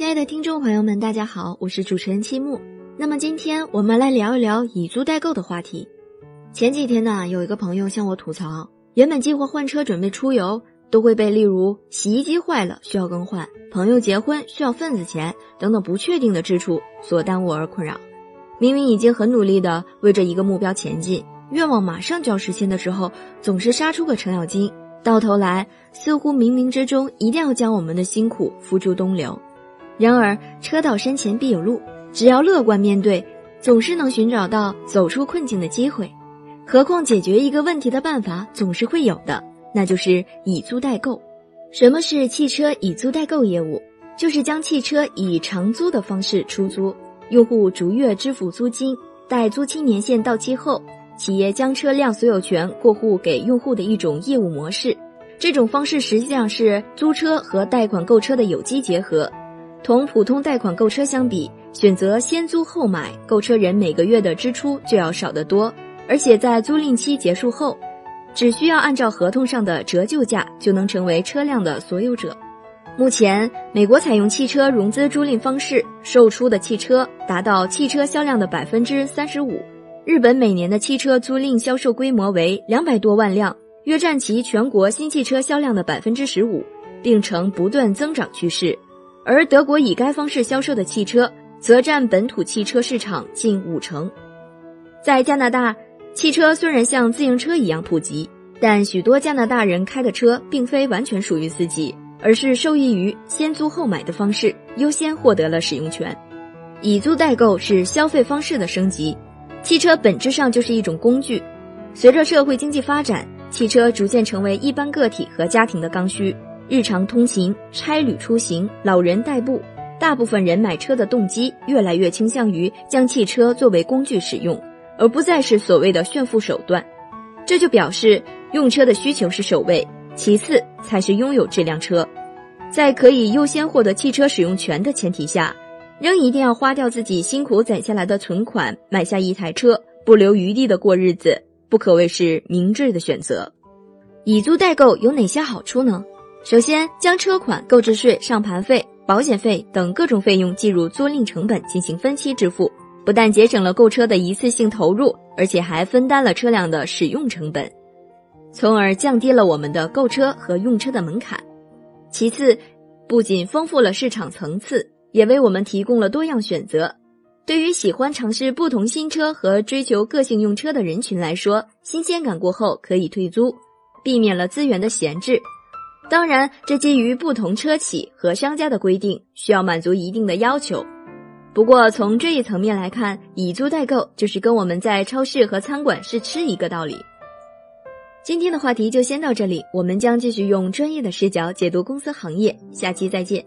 亲爱的听众朋友们，大家好，我是主持人七木。那么今天我们来聊一聊以租代购的话题。前几天呢，有一个朋友向我吐槽，原本计划换车准备出游，都会被例如洗衣机坏了需要更换、朋友结婚需要份子钱等等不确定的支出所耽误而困扰。明明已经很努力的为着一个目标前进，愿望马上就要实现的时候，总是杀出个程咬金，到头来似乎冥冥之中一定要将我们的辛苦付诸东流。然而车到山前必有路。只要乐观面对，总是能寻找到走出困境的机会。何况解决一个问题的办法总是会有的，那就是以租代购。什么是汽车以租代购业务？就是将汽车以长租的方式出租，用户逐月支付租金，待租期年限到期后，企业将车辆所有权过户给用户的一种业务模式。这种方式实际上是租车和贷款购车的有机结合。同普通贷款购车相比，选择先租后买，购车人每个月的支出就要少得多，而且在租赁期结束后，只需要按照合同上的折旧价就能成为车辆的所有者。目前，美国采用汽车融资租赁方式售出的汽车达到汽车销量的百分之三十五。日本每年的汽车租赁销售规模为两百多万辆，约占其全国新汽车销量的百分之十五，并呈不断增长趋势。而德国以该方式销售的汽车，则占本土汽车市场近五成。在加拿大，汽车虽然像自行车一样普及，但许多加拿大人开的车并非完全属于自己，而是受益于先租后买的方式，优先获得了使用权。以租代购是消费方式的升级。汽车本质上就是一种工具，随着社会经济发展，汽车逐渐成为一般个体和家庭的刚需。日常通勤、差旅出行、老人代步，大部分人买车的动机越来越倾向于将汽车作为工具使用，而不再是所谓的炫富手段。这就表示用车的需求是首位，其次才是拥有这辆车。在可以优先获得汽车使用权的前提下，仍一定要花掉自己辛苦攒下来的存款买下一台车，不留余地的过日子，不可谓是明智的选择。以租代购有哪些好处呢？首先，将车款、购置税、上牌费、保险费等各种费用计入租赁成本进行分期支付，不但节省了购车的一次性投入，而且还分担了车辆的使用成本，从而降低了我们的购车和用车的门槛。其次，不仅丰富了市场层次，也为我们提供了多样选择。对于喜欢尝试不同新车和追求个性用车的人群来说，新鲜感过后可以退租，避免了资源的闲置。当然，这基于不同车企和商家的规定，需要满足一定的要求。不过，从这一层面来看，以租代购就是跟我们在超市和餐馆试吃一个道理。今天的话题就先到这里，我们将继续用专业的视角解读公司行业，下期再见。